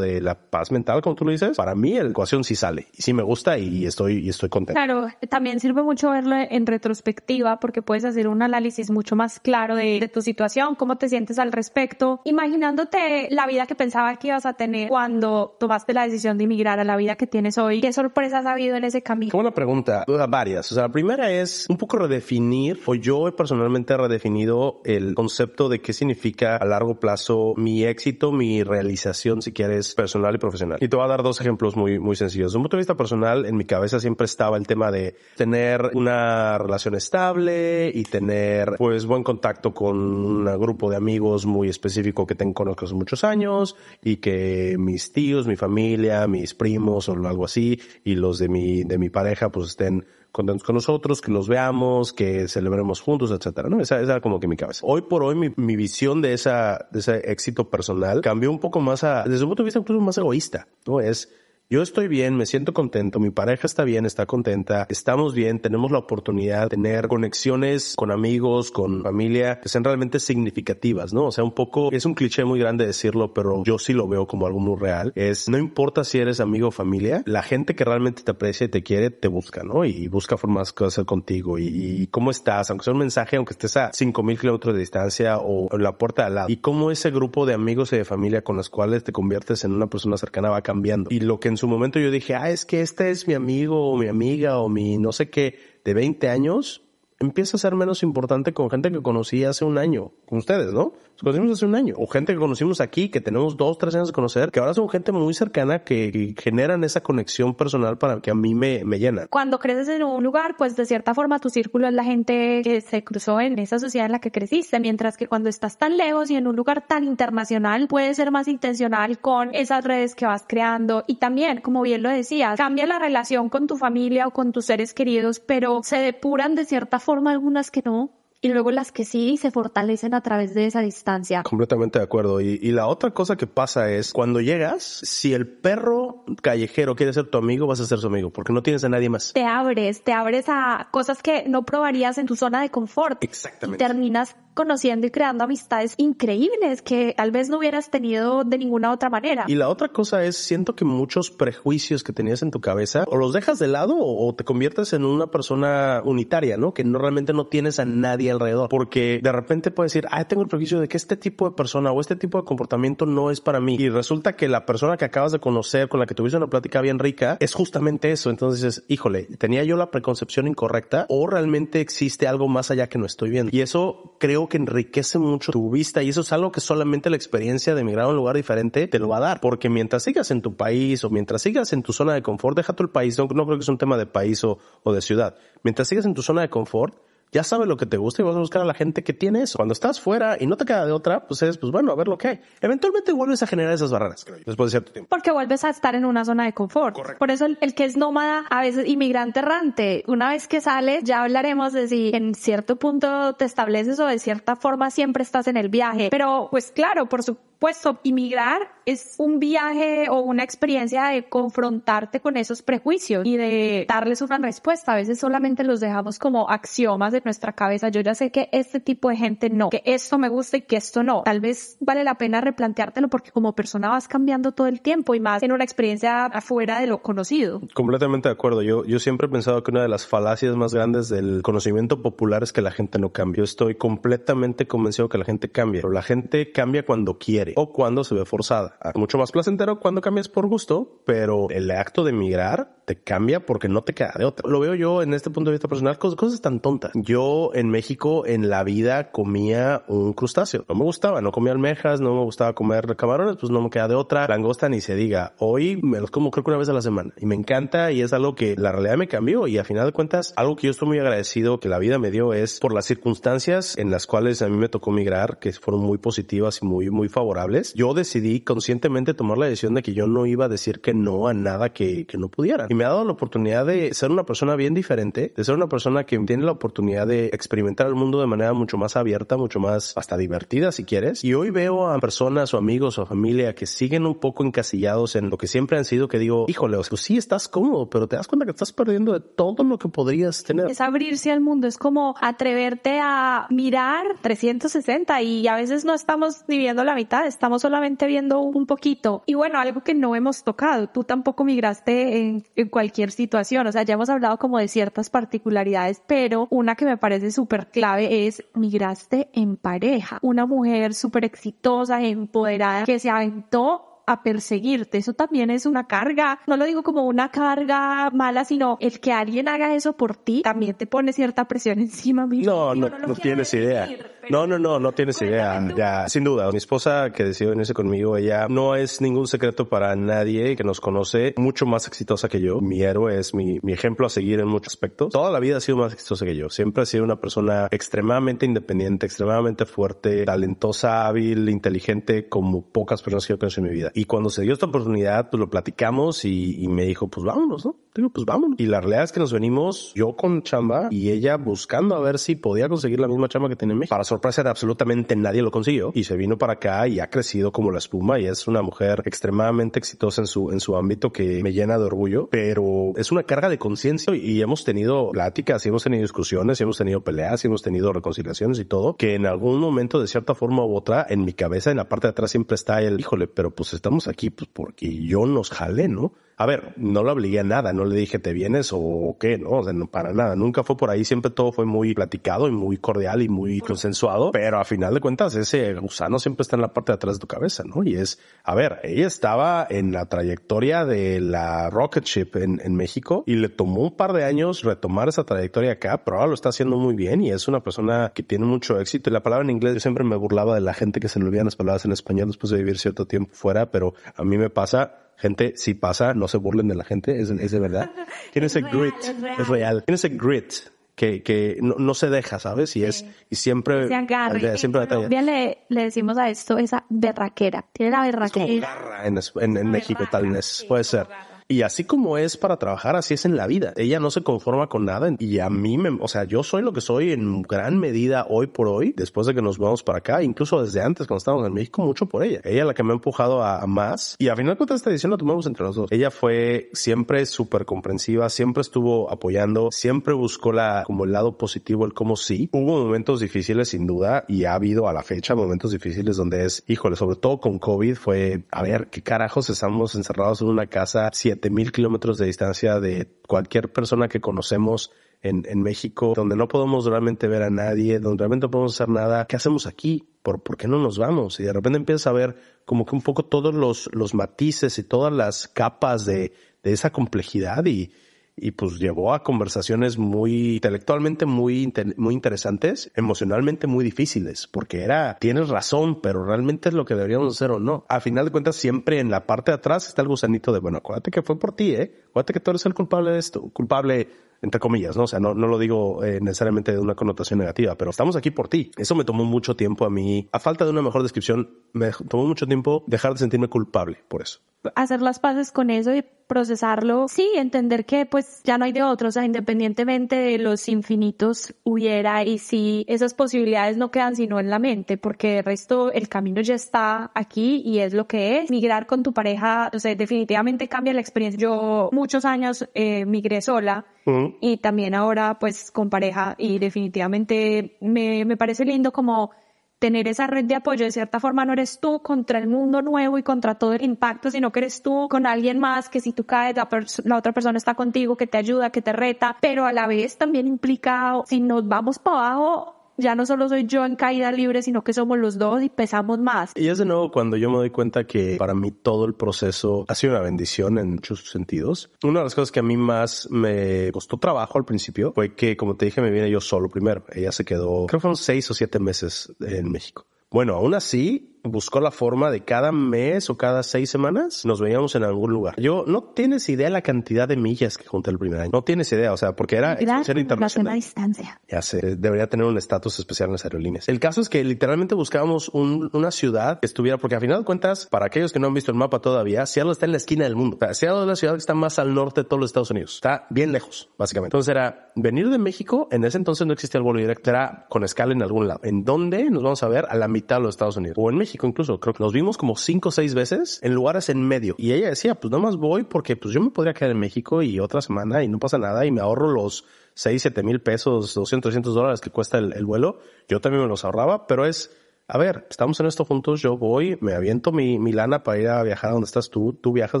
de la paz mental, como tú lo dices, para mí la ecuación sí sale y sí me gusta y estoy, y estoy contento. Claro, también sirve mucho verlo en retrospectiva porque puedes hacer un análisis mucho más claro de, de tu situación, cómo te sientes al respecto, imaginándote la vida que pensaba que ibas a tener cuando tomaste la decisión de emigrar a la vida que tienes hoy. ¿Qué sorpresas ha habido en ese camino? Qué buena pregunta. Varias. O sea, la primera es un poco redefinir, o yo he personalmente redefinido el concepto de qué significa a largo plazo mi éxito, mi realización, si quieres, personal y profesional. Y te voy a dar dos ejemplos muy, muy sencillos. De un punto de vista personal, en mi cabeza siempre estaba el tema de tener una relación estable y tener, pues, buen contacto con un grupo de amigos muy específico que tengo conozco hace muchos años y que mis tíos, mi familia, mis primos o algo así y los de mi, de mi pareja, pues estén contentos con nosotros, que los veamos, que celebremos juntos, etcétera, ¿no? Esa, esa era como que mi cabeza. Hoy por hoy mi, mi visión de esa, de ese éxito personal cambió un poco más a, desde un punto de vista incluso más egoísta, ¿no? Es, yo estoy bien, me siento contento, mi pareja está bien, está contenta, estamos bien, tenemos la oportunidad de tener conexiones con amigos, con familia que sean realmente significativas, ¿no? O sea, un poco, es un cliché muy grande decirlo, pero yo sí lo veo como algo muy real. Es, no importa si eres amigo o familia, la gente que realmente te aprecia y te quiere, te busca, ¿no? Y busca formas de hacer contigo y, cómo estás, aunque sea un mensaje, aunque estés a 5000 kilómetros de distancia o en la puerta de al lado. Y cómo ese grupo de amigos y de familia con los cuales te conviertes en una persona cercana va cambiando. Y lo que su momento yo dije, ah, es que este es mi amigo o mi amiga o mi no sé qué de 20 años, empieza a ser menos importante con gente que conocí hace un año, con ustedes, ¿no? Conocimos hace un año. O gente que conocimos aquí, que tenemos dos, tres años de conocer, que ahora son gente muy cercana que, generan esa conexión personal para que a mí me, me llena. Cuando creces en un lugar, pues de cierta forma tu círculo es la gente que se cruzó en esa sociedad en la que creciste, mientras que cuando estás tan lejos y en un lugar tan internacional, puedes ser más intencional con esas redes que vas creando. Y también, como bien lo decías, cambia la relación con tu familia o con tus seres queridos, pero se depuran de cierta forma algunas que no y luego las que sí se fortalecen a través de esa distancia. Completamente de acuerdo. Y, y, la otra cosa que pasa es, cuando llegas, si el perro callejero quiere ser tu amigo, vas a ser su amigo, porque no tienes a nadie más. Te abres, te abres a cosas que no probarías en tu zona de confort. Exactamente. Y terminas conociendo y creando amistades increíbles que tal vez no hubieras tenido de ninguna otra manera. Y la otra cosa es, siento que muchos prejuicios que tenías en tu cabeza o los dejas de lado o, te conviertes en una persona unitaria, ¿no? Que no realmente no tienes a nadie alrededor. Porque de repente puedes decir, ah, tengo el prejuicio de que este tipo de persona o este tipo de comportamiento no es para mí. Y resulta que la persona que acabas de conocer, con la que tuviste una plática bien rica, es justamente eso. Entonces dices, híjole, tenía yo la preconcepción incorrecta o realmente existe algo más allá que no estoy viendo. Y eso creo que enriquece mucho tu vista y eso es algo que solamente la experiencia de emigrar a un lugar diferente te lo va a dar. Porque mientras sigas en tu país o mientras sigas en tu zona de confort, deja tu el país, no, no creo que es un tema de país o, o de ciudad. Mientras sigas en tu zona de confort, ya sabes lo que te gusta y vas a buscar a la gente que tiene eso. Cuando estás fuera y no te queda de otra, pues es, pues bueno, a ver lo que hay. Eventualmente vuelves a generar esas barreras, creo yo, después de cierto tiempo. Porque vuelves a estar en una zona de confort. Correcto. Por eso el, el, que es nómada, a veces inmigrante errante, una vez que sales, ya hablaremos de si en cierto punto te estableces o de cierta forma siempre estás en el viaje. Pero pues claro, por supuesto, inmigrar es un viaje o una experiencia de confrontarte con esos prejuicios y de darles una respuesta. A veces solamente los dejamos como axiomas de nuestra cabeza. Yo ya sé que este tipo de gente no, que esto me gusta y que esto no. Tal vez vale la pena replanteártelo porque como persona vas cambiando todo el tiempo y más en una experiencia afuera de lo conocido. Completamente de acuerdo. Yo, yo siempre he pensado que una de las falacias más grandes del conocimiento popular es que la gente no cambia. Estoy completamente convencido que la gente cambia, pero la gente cambia cuando quiere o cuando se ve forzada. Mucho más placentero cuando cambias por gusto, pero el acto de emigrar te cambia porque no te queda de otra. Lo veo yo en este punto de vista personal, cosas, cosas tan tontas. Yo en México en la vida comía un crustáceo. No me gustaba, no comía almejas, no me gustaba comer camarones, pues no me queda de otra. Langosta ni se diga. Hoy me los como creo que una vez a la semana y me encanta y es algo que la realidad me cambió y a final de cuentas algo que yo estoy muy agradecido que la vida me dio es por las circunstancias en las cuales a mí me tocó migrar, que fueron muy positivas y muy, muy favorables. Yo decidí conscientemente tomar la decisión de que yo no iba a decir que no a nada que, que no pudiera me ha dado la oportunidad de ser una persona bien diferente, de ser una persona que tiene la oportunidad de experimentar el mundo de manera mucho más abierta, mucho más hasta divertida si quieres. Y hoy veo a personas o amigos o familia que siguen un poco encasillados en lo que siempre han sido, que digo, híjole, pues sí estás cómodo, pero te das cuenta que estás perdiendo de todo lo que podrías tener. Es abrirse al mundo, es como atreverte a mirar 360 y a veces no estamos ni viendo la mitad, estamos solamente viendo un poquito. Y bueno, algo que no hemos tocado, tú tampoco migraste en, en cualquier situación, o sea, ya hemos hablado como de ciertas particularidades, pero una que me parece súper clave es migraste en pareja, una mujer súper exitosa, empoderada, que se aventó a perseguirte. Eso también es una carga. No lo digo como una carga mala, sino el que alguien haga eso por ti también te pone cierta presión encima. No, no, no, tienes idea. No, no, no, no tienes idea. Ya, sin duda. Mi esposa que decidió venirse conmigo, ella no es ningún secreto para nadie que nos conoce, mucho más exitosa que yo. Mi héroe es mi, mi ejemplo a seguir en muchos aspectos. Toda la vida ha sido más exitosa que yo. Siempre ha sido una persona extremadamente independiente, extremadamente fuerte, talentosa, hábil, inteligente, como pocas personas que yo conocí en mi vida. Y cuando se dio esta oportunidad, pues lo platicamos y, y me dijo, pues vámonos, ¿no? Digo, pues vámonos. Y la realidad es que nos venimos yo con chamba y ella buscando a ver si podía conseguir la misma chamba que tiene en México. Para sorpresa absolutamente nadie lo consiguió y se vino para acá y ha crecido como la espuma y es una mujer extremadamente exitosa en su, en su ámbito que me llena de orgullo, pero es una carga de conciencia y hemos tenido pláticas y hemos tenido discusiones y hemos tenido peleas y hemos tenido reconciliaciones y todo, que en algún momento de cierta forma u otra en mi cabeza en la parte de atrás siempre está el, híjole, pero pues estamos aquí pues porque yo nos jalé, ¿no? A ver, no lo obligué a nada, no le dije te vienes o qué, no, o sea, para nada, nunca fue por ahí, siempre todo fue muy platicado y muy cordial y muy consensuado, pero a final de cuentas ese gusano siempre está en la parte de atrás de tu cabeza, ¿no? Y es, a ver, ella estaba en la trayectoria de la rocket ship en, en México y le tomó un par de años retomar esa trayectoria acá, pero ahora lo está haciendo muy bien y es una persona que tiene mucho éxito y la palabra en inglés yo siempre me burlaba de la gente que se le olvidan las palabras en español después de vivir cierto tiempo fuera, pero a mí me pasa Gente, si pasa, no se burlen de la gente, es, es de verdad. Tiene ese grit, es real. Tiene ese grit que, que no, no se deja, ¿sabes? Y es, y siempre, Se agarre. siempre En Colombia le, le decimos a esto esa berraquera. Tiene la Es como berraquera. garra en, es- en, en México, tal vez. Puede ser. Y así como es para trabajar, así es en la vida. Ella no se conforma con nada y a mí me, o sea, yo soy lo que soy en gran medida hoy por hoy, después de que nos vamos para acá, incluso desde antes cuando estábamos en México, mucho por ella. Ella es la que me ha empujado a, a más y a final de cuentas esta decisión la tomamos entre los dos. Ella fue siempre súper comprensiva, siempre estuvo apoyando, siempre buscó la, como el lado positivo, el cómo sí. Hubo momentos difíciles sin duda y ha habido a la fecha momentos difíciles donde es, híjole, sobre todo con COVID fue, a ver, qué carajos estamos encerrados en una casa, siete mil kilómetros de distancia de cualquier persona que conocemos en, en México, donde no podemos realmente ver a nadie, donde realmente no podemos hacer nada. ¿Qué hacemos aquí? ¿Por, ¿Por qué no nos vamos? Y de repente empiezas a ver como que un poco todos los, los matices y todas las capas de, de esa complejidad y, y pues llevó a conversaciones muy intelectualmente muy, muy interesantes, emocionalmente muy difíciles, porque era, tienes razón, pero realmente es lo que deberíamos hacer o no. A final de cuentas, siempre en la parte de atrás está el gusanito de, bueno, acuérdate que fue por ti, eh, acuérdate que tú eres el culpable de esto, culpable entre comillas, ¿no? O sea, no, no lo digo eh, necesariamente de una connotación negativa, pero estamos aquí por ti. Eso me tomó mucho tiempo a mí. A falta de una mejor descripción, me tomó mucho tiempo dejar de sentirme culpable por eso. hacer las paces con eso y procesarlo. Sí, entender que pues ya no hay de otro, o sea, independientemente de los infinitos hubiera y si esas posibilidades no quedan sino en la mente, porque de resto el camino ya está aquí y es lo que es. Migrar con tu pareja, o sea, definitivamente cambia la experiencia. Yo muchos años eh, migré sola Ujú. y también ahora pues con pareja y definitivamente me, me parece lindo como tener esa red de apoyo. De cierta forma no eres tú contra el mundo nuevo y contra todo el impacto, sino que eres tú con alguien más que si tú caes, la, la otra persona está contigo, que te ayuda, que te reta, pero a la vez también implica, si nos vamos para abajo, ya no solo soy yo en caída libre, sino que somos los dos y pesamos más. Y es de nuevo cuando yo me doy cuenta que para mí todo el proceso ha sido una bendición en muchos sentidos. Una de las cosas que a mí más me costó trabajo al principio fue que, como te dije, me vine yo solo primero. Ella se quedó, creo que fueron seis o siete meses en México. Bueno, aún así, buscó la forma de cada mes o cada seis semanas nos veíamos en algún lugar. Yo no tienes idea la cantidad de millas que junté el primer año. No tienes idea, o sea, porque era exposición internacional. A distancia. Ya sé, debería tener un estatus especial en las aerolíneas. El caso es que literalmente buscábamos una ciudad que estuviera, porque al final de cuentas, para aquellos que no han visto el mapa todavía, Seattle está en la esquina del mundo. O sea, Seattle es la ciudad que está más al norte de todos los Estados Unidos. Está bien lejos, básicamente. Entonces era venir de México, en ese entonces no existía el vuelo directo, era con escala en algún lado. ¿En dónde nos vamos a ver? A la mitad de los Estados Unidos. O en México incluso. Creo que nos vimos como cinco o seis veces en lugares en medio. Y ella decía, pues nada más voy porque pues yo me podría quedar en México y otra semana y no pasa nada y me ahorro los 6, 7 mil pesos, 200, 300 dólares que cuesta el, vuelo. Yo también me los ahorraba, pero es, a ver, estamos en esto juntos, yo voy, me aviento mi, mi lana para ir a viajar a donde estás tú, tú viajas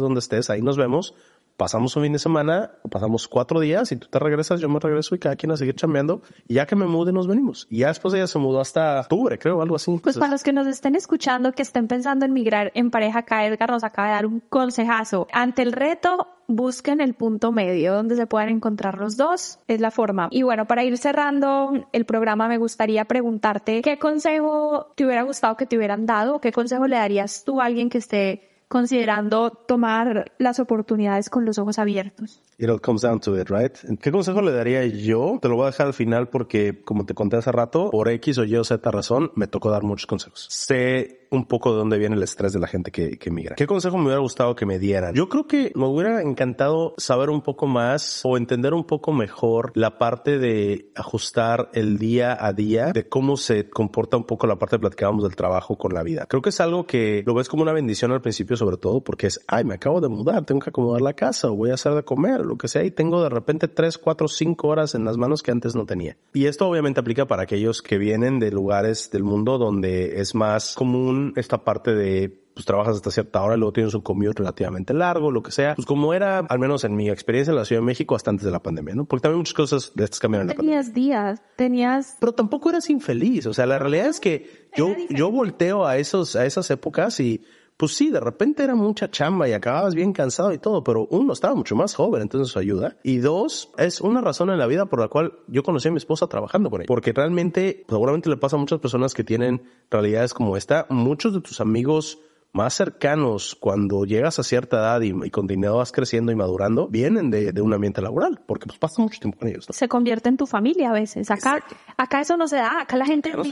donde estés, ahí nos vemos, pasamos un fin de semana, pasamos cuatro días y tú te regresas, yo me regreso y cada quien a seguir chambeando y ya que me mude nos venimos. Y ya después ella se mudó hasta octubre, creo, algo así. Pues para los que nos estén escuchando, que estén pensando en migrar en pareja, acá Edgar nos acaba de dar un consejazo. Ante el reto, busquen el punto medio donde se puedan encontrar los dos, es la forma. Y bueno, para ir cerrando el programa, me gustaría preguntarte qué consejo te hubiera gustado que te hubieran dado, qué consejo le darías tú a alguien que esté considerando tomar las oportunidades con los ojos abiertos. It all comes down to it, right? ¿Qué consejo le daría yo? Te lo voy a dejar al final porque, como te conté hace rato, por X o Y o Z razón, me tocó dar muchos consejos. Sé un poco de dónde viene el estrés de la gente que, que migra. ¿Qué consejo me hubiera gustado que me dieran? Yo creo que me hubiera encantado saber un poco más o entender un poco mejor la parte de ajustar el día a día, de cómo se comporta un poco la parte que platicábamos del trabajo con la vida. Creo que es algo que lo ves como una bendición al principio, sobre todo porque es, ay, me acabo de mudar, tengo que acomodar la casa o voy a hacer de comer, lo que sea, y tengo de repente tres, cuatro, cinco horas en las manos que antes no tenía. Y esto obviamente aplica para aquellos que vienen de lugares del mundo donde es más común esta parte de pues trabajas hasta cierta hora luego tienes un commute relativamente largo, lo que sea. Pues como era, al menos en mi experiencia en la Ciudad de México, hasta antes de la pandemia, ¿no? Porque también muchas cosas de estas cambiaron en la Tenías días, tenías... Pero tampoco eras infeliz. O sea, la realidad es que yo, yo volteo a esos, a esas épocas y pues sí, de repente era mucha chamba y acababas bien cansado y todo, pero uno estaba mucho más joven, entonces eso ayuda. Y dos, es una razón en la vida por la cual yo conocí a mi esposa trabajando con ella. Porque realmente, seguramente le pasa a muchas personas que tienen realidades como esta. Muchos de tus amigos más cercanos cuando llegas a cierta edad y, y continuas creciendo y madurando, vienen de, de, un ambiente laboral, porque pues pasas mucho tiempo con ellos. Se convierte en tu familia a veces. Acá, acá eso no se da. Acá la gente no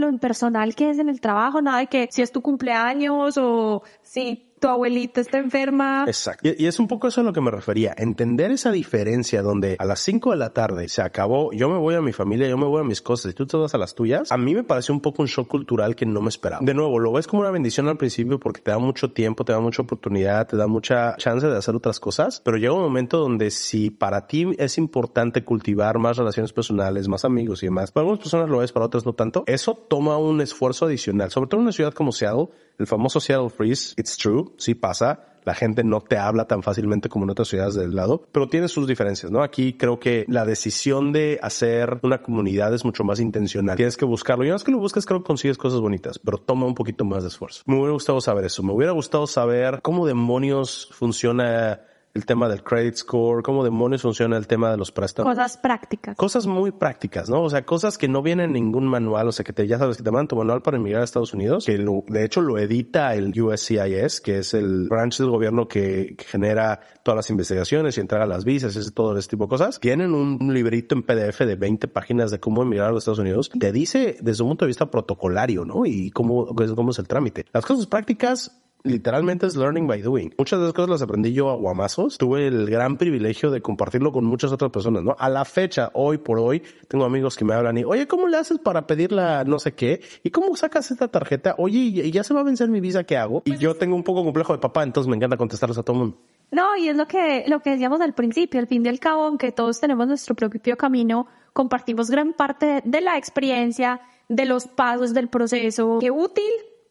lo personal que es en el trabajo, nada de que si es tu cumpleaños o si tu abuelita está enferma. Exacto. Y, es un poco eso a lo que me refería. Entender esa diferencia donde a las 5 de la tarde se acabó, yo me voy a mi familia, yo me voy a mis cosas y tú te vas a las tuyas. A mí me pareció un poco un shock cultural que no me esperaba. De nuevo, lo ves como una bendición al principio porque te da mucho tiempo, te da mucha oportunidad, te da mucha chance de hacer otras cosas, pero llega un momento donde si para ti es importante cultivar más relaciones personales, más amigos y demás, para algunas personas lo es, para otras no tanto, eso toma un esfuerzo adicional, sobre todo en una ciudad como Seattle, el famoso Seattle Freeze, it's true, sí pasa. La gente no te habla tan fácilmente como en otras ciudades del lado, pero tiene sus diferencias, ¿no? Aquí creo que la decisión de hacer una comunidad es mucho más intencional. Tienes que buscarlo. Y una vez que lo buscas, creo que consigues cosas bonitas, pero toma un poquito más de esfuerzo. Me hubiera gustado saber eso. Me hubiera gustado saber cómo demonios funciona el tema del credit score, cómo demonios funciona el tema de los préstamos. Cosas prácticas. Cosas muy prácticas, ¿no? O sea, cosas que no vienen en ningún manual, o sea, que te, ya sabes que te mandan tu manual para emigrar a Estados Unidos, que de hecho lo edita el USCIS, que es el branch del gobierno que, genera todas las investigaciones y entrega las visas y todo ese tipo de cosas. Tienen un, librito en PDF de 20 páginas de cómo emigrar a los Estados Unidos. Te dice desde un punto de vista protocolario, ¿no? Y cómo, cómo es el trámite. Las cosas prácticas literalmente es learning by doing. Muchas de esas cosas las aprendí yo a guamazos. Tuve el gran privilegio de compartirlo con muchas otras personas, ¿no? A la fecha, hoy por hoy, tengo amigos que me hablan y, oye, ¿cómo le haces para pedir la no sé qué? ¿Y cómo sacas esta tarjeta? Oye, y ya se va a vencer mi visa, ¿qué hago? Y yo tengo un poco complejo de papá, entonces me encanta contestarles a todo el mundo. No, y es lo que, lo que decíamos al principio, al fin y al cabo, aunque todos tenemos nuestro propio camino, compartimos gran parte de la experiencia, de los pasos del proceso, que útil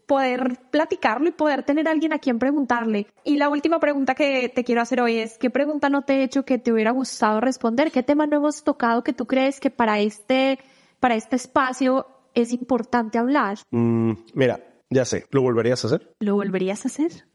poder platicarlo y poder tener a alguien a quien preguntarle. Y la última pregunta que te quiero hacer hoy es, ¿qué pregunta no te he hecho que te hubiera gustado responder? ¿Qué tema no hemos tocado que tú crees que para este, para este espacio es importante hablar? Mm, mira, ya sé, ¿lo volverías a hacer? ¿Lo volverías a hacer?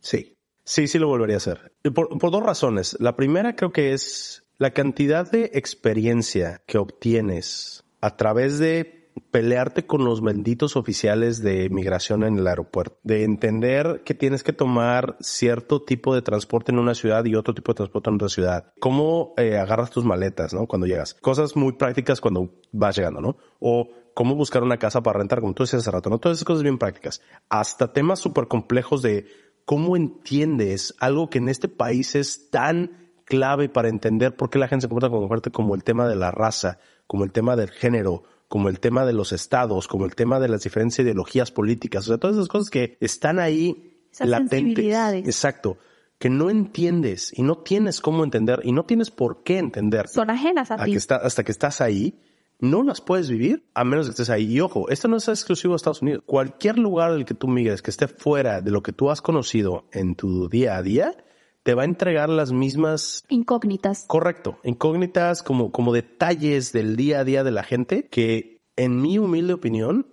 Sí, sí, sí lo volvería a hacer. Por, por dos razones. La primera creo que es la cantidad de experiencia que obtienes a través de pelearte con los benditos oficiales de migración en el aeropuerto, de entender que tienes que tomar cierto tipo de transporte en una ciudad y otro tipo de transporte en otra ciudad. Cómo eh, agarras tus maletas, ¿no? Cuando llegas. Cosas muy prácticas cuando vas llegando, ¿no? O cómo buscar una casa para rentar, como tú decías hace rato, ¿no? Todas esas cosas bien prácticas. Hasta temas súper complejos de cómo entiendes algo que en este país es tan clave para entender por qué la gente se comporta como como el tema de la raza, como el tema del género, como el tema de los estados, como el tema de las diferentes ideologías políticas, o sea, todas esas cosas que están ahí Esas latentes. Exacto. Que no entiendes y no tienes cómo entender y no tienes por qué entender Son ajenas a a ti. que está- hasta que estás ahí, no las puedes vivir a menos que estés ahí. Y ojo, esto no es exclusivo de Estados Unidos. Cualquier lugar del que tú migres que esté fuera de lo que tú has conocido en tu día a día, te va a entregar las mismas Incógnitas. Correcto, incógnitas como, como detalles del día a día de la gente que, en mi humilde opinión,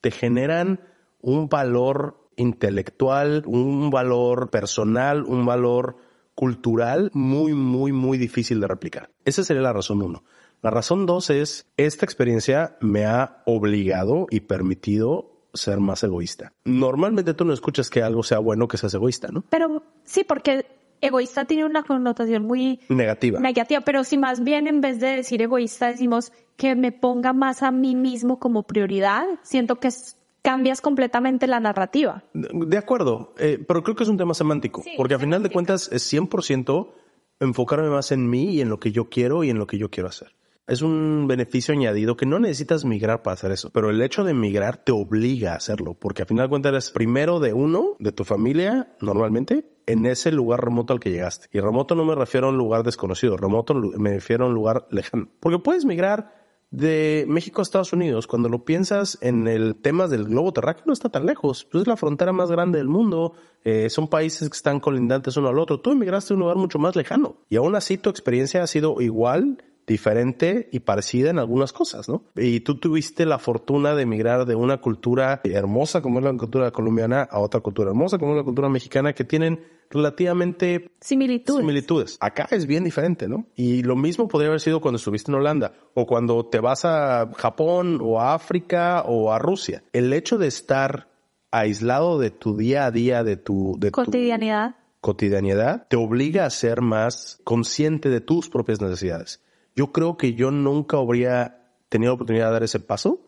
te generan un valor intelectual, un valor personal, un valor cultural muy, muy, muy difícil de replicar. Esa sería la razón uno. La razón dos es, esta experiencia me ha obligado y permitido ser más egoísta. Normalmente tú no escuchas que algo sea bueno que seas egoísta, ¿no? Pero sí, porque egoísta tiene una connotación muy Negativa. negativa, pero si más bien en vez de decir egoísta decimos que me ponga más a mí mismo como prioridad, siento que es- cambias completamente la narrativa. De acuerdo, eh, pero creo que es un tema semántico, Sí, porque a final de cuentas es 100% enfocarme más en mí y en lo que yo quiero y en lo que yo quiero hacer. Es un beneficio añadido que no necesitas migrar para hacer eso, pero el hecho de migrar te obliga a hacerlo, porque a final de cuentas eres primero de uno, de tu familia, normalmente, en ese lugar remoto al que llegaste. Y remoto no me refiero a un lugar desconocido, remoto me refiero a un lugar lejano. Porque puedes migrar de México a Estados Unidos, cuando lo piensas en el tema del globo terráqueo, no está tan lejos. Pues es la frontera más grande del mundo. eh, son países que están colindantes uno al otro. Tú emigraste a un lugar mucho más lejano. Y aún así tu experiencia ha sido igual, diferente y parecida en algunas cosas, ¿no? Y tú tuviste la fortuna de emigrar de una cultura hermosa como es la cultura colombiana a otra cultura hermosa como es la cultura mexicana que tienen relativamente Similitudes. similitudes. Acá es bien diferente, ¿no? Y lo mismo podría haber sido cuando estuviste en Holanda o cuando te vas a Japón o a África o a Rusia. El hecho de estar aislado de tu día a día, de tu, de tu Cotidianidad. cotidianidad, te obliga a ser más consciente de tus propias necesidades. Yo creo que yo nunca habría tenido la oportunidad de dar ese paso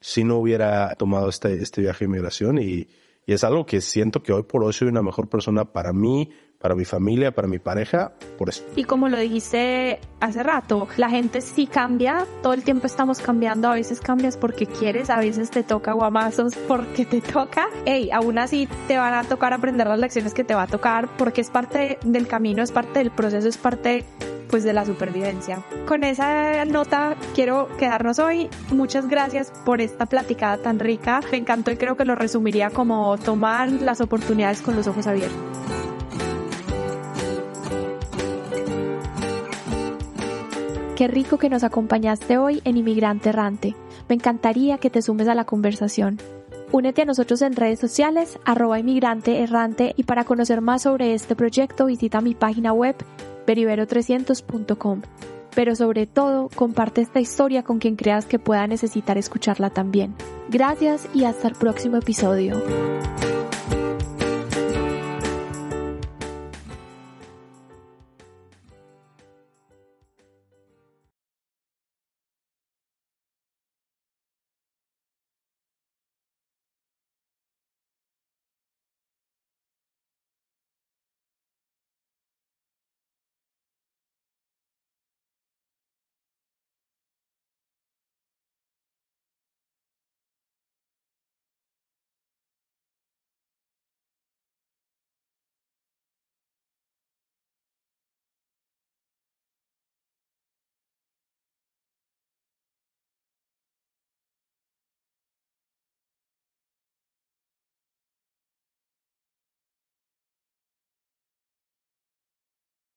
si no hubiera tomado este, este viaje de inmigración y, y es algo que siento que hoy por hoy soy una mejor persona para mí, para mi familia, para mi pareja, por eso. Y como lo dijiste hace rato, la gente sí cambia, todo el tiempo estamos cambiando, a veces cambias porque quieres, a veces te toca guamazos porque te toca. Ey, aún así te van a tocar aprender las lecciones que te va a tocar porque es parte del camino, es parte del proceso, es parte pues de la supervivencia. Con esa nota quiero quedarnos hoy. Muchas gracias por esta platicada tan rica. Me encantó y creo que lo resumiría como tomar las oportunidades con los ojos abiertos. Qué rico que nos acompañaste hoy en Inmigrante Errante. Me encantaría que te sumes a la conversación. Únete a nosotros en redes sociales, arroba inmigrante errante, y para conocer más sobre este proyecto visita mi página web verivero300.com. Pero sobre todo, comparte esta historia con quien creas que pueda necesitar escucharla también. Gracias y hasta el próximo episodio.